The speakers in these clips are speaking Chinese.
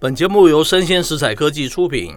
本节目由生鲜食材科技出品，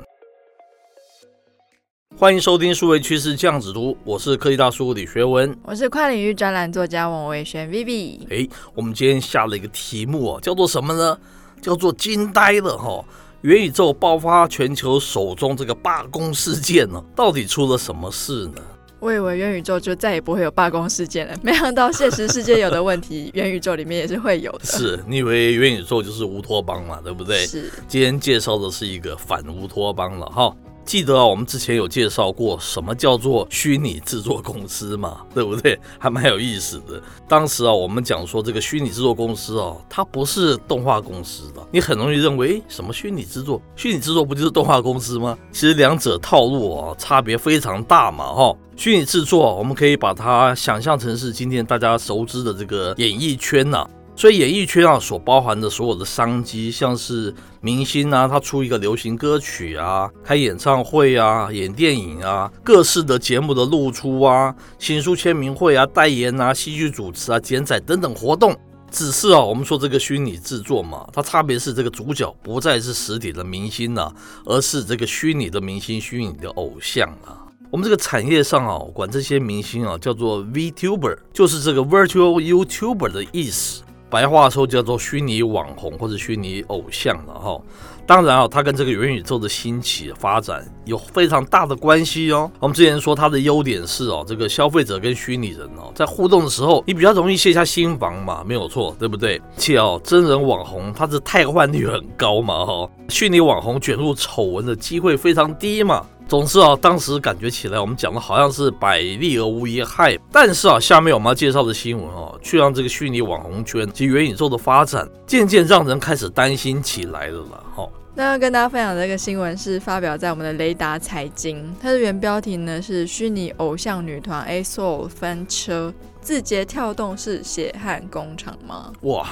欢迎收听数位趋势酱子读，我是科技大叔李学文，我是跨领域专栏作家王维轩 Vivi。哎，我们今天下了一个题目哦，叫做什么呢？叫做惊呆了哈！元宇宙爆发全球首宗这个罢工事件呢，到底出了什么事呢？我以为元宇宙就再也不会有罢工事件了，没想到现实世界有的问题，元宇宙里面也是会有的。是你以为元宇宙就是乌托邦嘛？对不对？是。今天介绍的是一个反乌托邦了哈。记得啊，我们之前有介绍过什么叫做虚拟制作公司嘛，对不对？还蛮有意思的。当时啊，我们讲说这个虚拟制作公司啊，它不是动画公司的。你很容易认为，什么虚拟制作？虚拟制作不就是动画公司吗？其实两者套路啊，差别非常大嘛，哈。虚拟制作，我们可以把它想象成是今天大家熟知的这个演艺圈呐。所以演艺圈啊，所包含的所有的商机，像是明星啊，他出一个流行歌曲啊，开演唱会啊，演电影啊，各式的节目的露出啊，新书签名会啊，代言啊，戏剧主持啊，剪彩等等活动。只是啊，我们说这个虚拟制作嘛，它差别是这个主角不再是实体的明星啊，而是这个虚拟的明星，虚拟的偶像啊。我们这个产业上啊，管这些明星啊叫做 VTuber，就是这个 Virtual YouTuber 的意思。白话说叫做虚拟网红或者虚拟偶像了哈，当然啊，它跟这个元宇宙的兴起发展有非常大的关系哦。我们之前说它的优点是哦，这个消费者跟虚拟人哦在互动的时候，你比较容易卸下心防嘛，没有错，对不对？且哦，真人网红它的汰换率很高嘛哈，虚拟网红卷入丑闻的机会非常低嘛。总之啊，当时感觉起来，我们讲的好像是百利而无一害。但是啊，下面我们要介绍的新闻啊，却让这个虚拟网红圈及元宇宙的发展，渐渐让人开始担心起来了啦。哈，那要跟大家分享的这个新闻是发表在我们的雷达财经，它的原标题呢是“虚拟偶像女团 A-Soul 翻车，字节跳动是血汗工厂吗？”哇！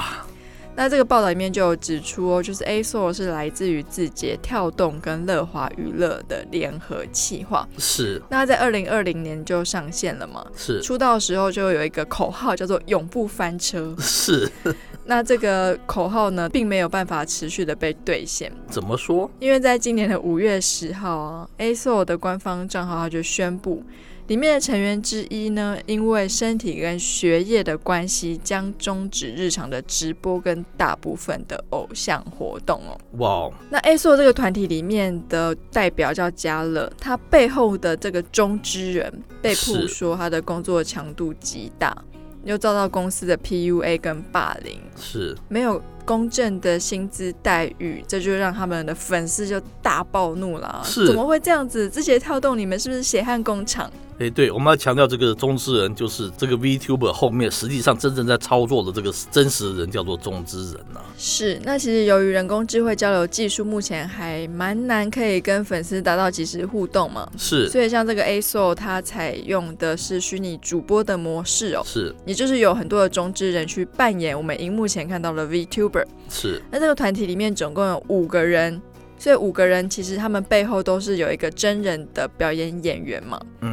那这个报道里面就有指出哦，就是 A-Soul 是来自于字节跳动跟乐华娱乐的联合企划。是。那在二零二零年就上线了嘛？是。出道的时候就有一个口号叫做“永不翻车”。是。那这个口号呢，并没有办法持续的被兑现。怎么说？因为在今年的五月十号啊，A-Soul 的官方账号他就宣布。里面的成员之一呢，因为身体跟学业的关系，将终止日常的直播跟大部分的偶像活动哦。哇哦！那 A-Soul 这个团体里面的代表叫嘉乐，他背后的这个中之人被曝说他的工作强度极大，又遭到公司的 PUA 跟霸凌，是没有公正的薪资待遇，这就让他们的粉丝就大暴怒了。是，怎么会这样子？字节跳动，你们是不是血汗工厂？哎，对，我们要强调这个中之人，就是这个 VTuber 后面实际上真正在操作的这个真实的人叫做中之人呐、啊。是，那其实由于人工智慧交流技术目前还蛮难，可以跟粉丝达到及时互动嘛。是，所以像这个 A-Soul 它采用的是虚拟主播的模式哦。是，也就是有很多的中之人去扮演我们荧幕前看到的 VTuber。是，那这个团体里面总共有五个人。所以五个人其实他们背后都是有一个真人的表演演员嘛，嗯哼。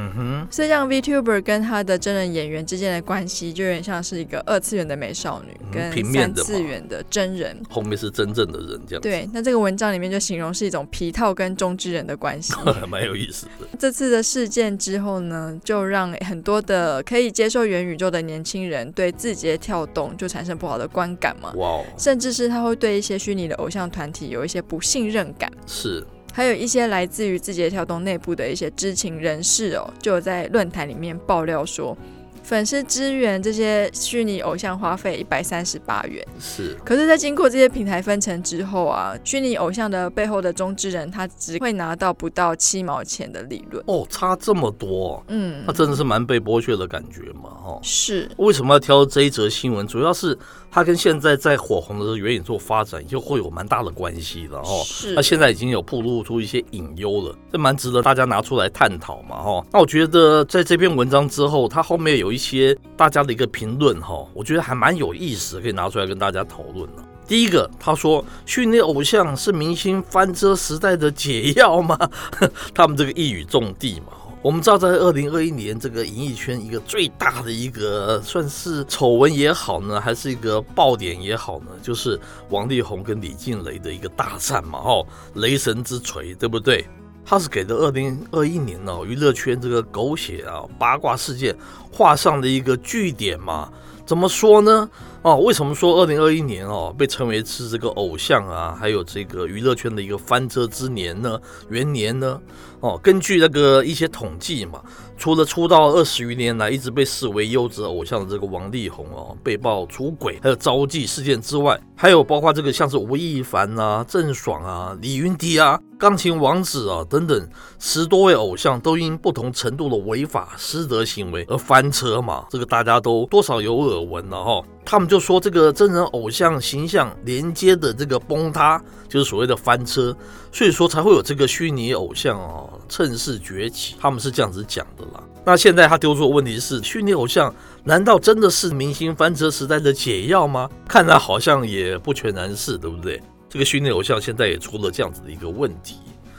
所以像 VTuber 跟他的真人演员之间的关系，就有点像是一个二次元的美少女跟三次元的真人，后面是真正的人这样。对，那这个文章里面就形容是一种皮套跟中之人的关系，蛮有意思的。这次的事件之后呢，就让很多的可以接受元宇宙的年轻人对字节跳动就产生不好的观感嘛，甚至是他会对一些虚拟的偶像团体有一些不信任感。是，还有一些来自于字节跳动内部的一些知情人士哦，就在论坛里面爆料说。粉丝支援这些虚拟偶像花费一百三十八元，是。可是，在经过这些平台分成之后啊，虚拟偶像的背后的中之人，他只会拿到不到七毛钱的利润。哦，差这么多，嗯，那真的是蛮被剥削的感觉嘛，哈。是。为什么要挑这一则新闻？主要是它跟现在在火红的元宇宙发展就会有蛮大的关系的，哦。是。那现在已经有暴露出一些隐忧了，这蛮值得大家拿出来探讨嘛，哈。那我觉得在这篇文章之后，它后面有一。些大家的一个评论哈，我觉得还蛮有意思，可以拿出来跟大家讨论的。第一个，他说训练偶像是明星翻车时代的解药吗？他们这个一语中的嘛，我们知道，在二零二一年这个演艺圈一个最大的一个算是丑闻也好呢，还是一个爆点也好呢，就是王力宏跟李静蕾的一个大战嘛，哦，雷神之锤，对不对？他是给的二零二一年哦，娱乐圈这个狗血啊八卦事件画上了一个句点嘛。怎么说呢？哦，为什么说二零二一年哦被称为是这个偶像啊，还有这个娱乐圈的一个翻车之年呢？元年呢？哦，根据那个一些统计嘛。除了出道二十余年来一直被视为优质偶像的这个王力宏哦，被曝出轨还有招妓事件之外，还有包括这个像是吴亦凡啊、郑爽啊、李云迪啊、钢琴王子啊等等十多位偶像都因不同程度的违法失德行为而翻车嘛，这个大家都多少有耳闻了哈。他们就说这个真人偶像形象连接的这个崩塌，就是所谓的翻车，所以说才会有这个虚拟偶像哦趁势崛起。他们是这样子讲的啦。那现在他丢出的问题是，虚拟偶像难道真的是明星翻车时代的解药吗？看来好像也不全然是，对不对？这个虚拟偶像现在也出了这样子的一个问题。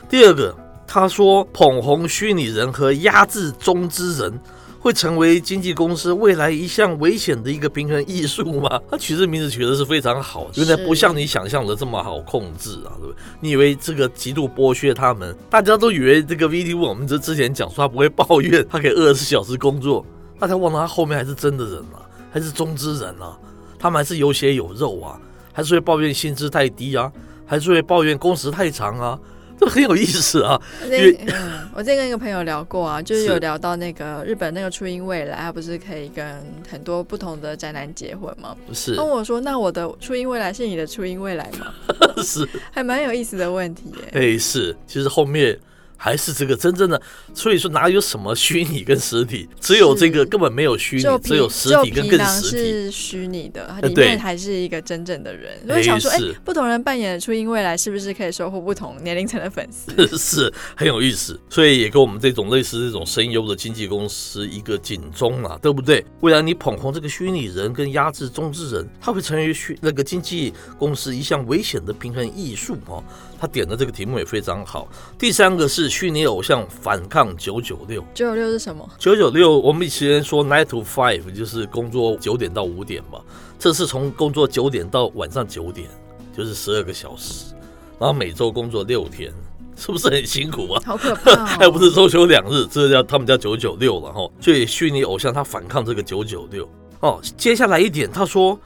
第二个，他说捧红虚拟人和压制中之人。会成为经纪公司未来一项危险的一个平衡艺术吗？他取这名字取的是非常好，原来不像你想象的这么好控制啊，对不对？你以为这个极度剥削他们，大家都以为这个 VTV 我们这之前讲说他不会抱怨，他可以二十四小时工作，大家忘了他后面还是真的人啊，还是中之人啊，他们还是有血有肉啊，还是会抱怨薪资太低啊，还是会抱怨工时太长啊。这 很有意思啊！因为嗯，我之前跟一个朋友聊过啊，就是有聊到那个日本那个初音未来，他不是可以跟很多不同的宅男结婚吗？是。跟我说，那我的初音未来是你的初音未来吗？是，还蛮有意思的问题耶。哎，是，其实后面。还是这个真正的，所以说哪有什么虚拟跟实体，只有这个根本没有虚拟，只有实体跟更实体。是虚拟的，里面还是一个真正的人。我想说，哎，不同人扮演的初音未来是不是可以收获不同年龄层的粉丝？是很有意思，所以也给我们这种类似这种声优的经纪公司一个警钟啊，对不对？未来你捧红这个虚拟人跟压制中之人，他会成为虚那个经纪公司一项危险的平衡艺术哦。他点的这个题目也非常好。第三个是虚拟偶像反抗九九六。九九六是什么？九九六，我们以前说 nine to five，就是工作九点到五点嘛。这是从工作九点到晚上九点，就是十二个小时，然后每周工作六天，是不是很辛苦啊？好可怕、哦！还不是周休两日，这叫他们叫九九六了哈。所以虚拟偶像他反抗这个九九六哦。接下来一点，他说。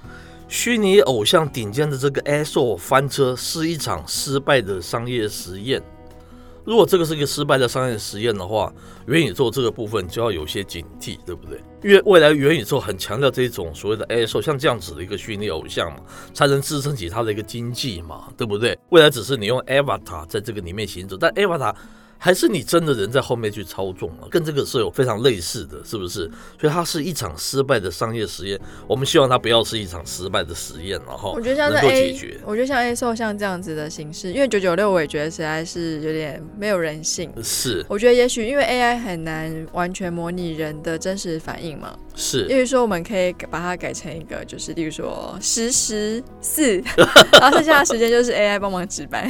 虚拟偶像顶尖的这个 ASO 翻车是一场失败的商业实验。如果这个是一个失败的商业实验的话，元宇宙这个部分就要有些警惕，对不对？因为未来元宇宙很强调这种所谓的 ASO，像这样子的一个虚拟偶像嘛，才能支撑起它的一个经济嘛，对不对？未来只是你用 Avatar 在这个里面行走，但 Avatar。还是你真的人在后面去操纵啊？跟这个是有非常类似的，是不是？所以它是一场失败的商业实验。我们希望它不要是一场失败的实验，然后我觉得像是 A，我觉得像 ASO 像这样子的形式，因为九九六我也觉得实在是有点没有人性。是，我觉得也许因为 AI 很难完全模拟人的真实反应嘛。是，例如说我们可以把它改成一个，就是例如说十十四，然后剩下的时间就是 AI 帮忙值班。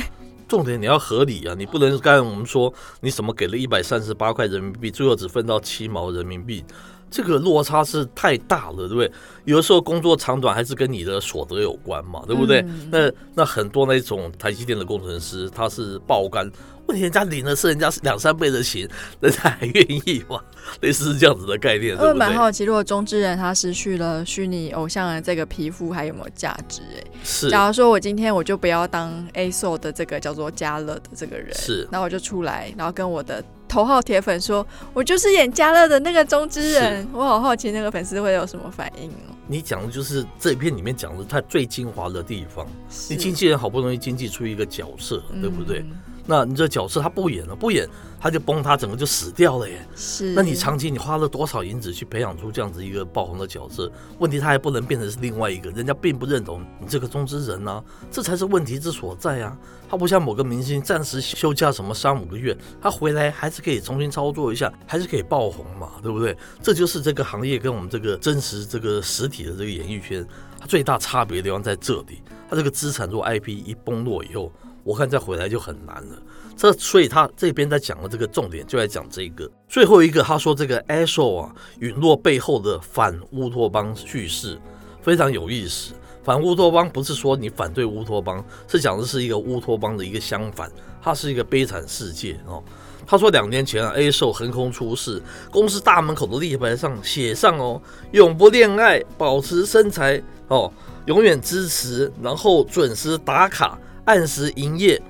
重点你要合理啊，你不能刚才我们说你什么给了一百三十八块人民币，最后只分到七毛人民币，这个落差是太大了，对不对？有的时候工作长短还是跟你的所得有关嘛，对不对？嗯、那那很多那种台积电的工程师他是爆肝。问题人家领的是人家两三倍的钱，人家还愿意吗？类似是这样子的概念，我蛮好奇，如果中之人他失去了虚拟偶像的这个皮肤，还有没有价值？哎，是。假如说我今天我就不要当 ASO 的这个叫做嘉乐的这个人，是，那我就出来，然后跟我的头号铁粉说，我就是演嘉乐的那个中之人。我好好奇那个粉丝会有什么反应哦？你讲的就是这一篇里面讲的他最精华的地方。你经纪人好不容易经纪出一个角色，对不对？嗯那你这角色他不演了，不演他就崩塌，整个就死掉了耶。是，那你长期你花了多少银子去培养出这样子一个爆红的角色？问题他还不能变成是另外一个，人家并不认同你这个中之人啊，这才是问题之所在啊。他不像某个明星暂时休假什么三五个月，他回来还是可以重新操作一下，还是可以爆红嘛，对不对？这就是这个行业跟我们这个真实这个实体的这个演艺圈，它最大差别的地方在这里。它这个资产如果 IP 一崩落以后。我看再回来就很难了。这所以他这边在讲的这个重点就在讲这个最后一个，他说这个 ASO 啊陨落背后的反乌托邦叙事非常有意思。反乌托邦不是说你反对乌托邦，是讲的是一个乌托邦的一个相反，它是一个悲惨世界哦。他说两年前啊，ASO 横空出世，公司大门口的立牌上写上哦，永不恋爱，保持身材哦，永远支持，然后准时打卡，按时营业。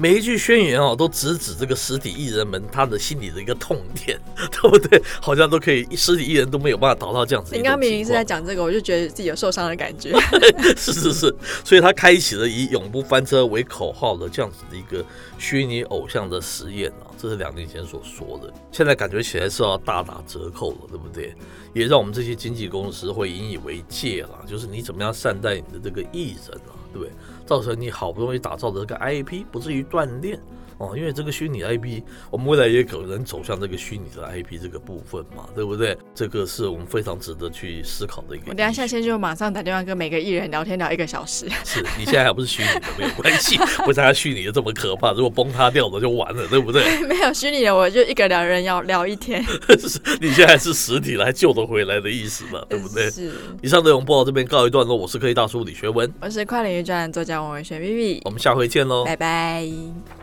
每一句宣言哦，都直指这个实体艺人们他的心里的一个痛点，对不对？好像都可以，实体艺人都没有办法逃到这样子。你刚刚明明是在讲这个，我就觉得自己有受伤的感觉。是是是，所以他开启了以永不翻车为口号的这样子的一个虚拟偶像的实验啊，这是两年前所说的，现在感觉起来是要大打折扣了，对不对？也让我们这些经纪公司会引以为戒了，就是你怎么样善待你的这个艺人啊，对？造成你好不容易打造的这个 IP 不至于断链。哦，因为这个虚拟 IP，我们未来也可能走向这个虚拟的 IP 这个部分嘛，对不对？这个是我们非常值得去思考的一个。我等下下线就马上打电话跟每个艺人聊天聊一个小时。是你现在还不是虚拟的，没有关系，不是他虚拟的这么可怕。如果崩塌掉了就完了，对不对？没有虚拟的，我就一个两人要聊一天。你现在是实体的，还救得回来的意思嘛，对不对？是。以上内容播到这边告一段落，我是科技大叔李学文，我是跨领域专栏作家王文轩 Vivi，我们下回见喽，拜拜。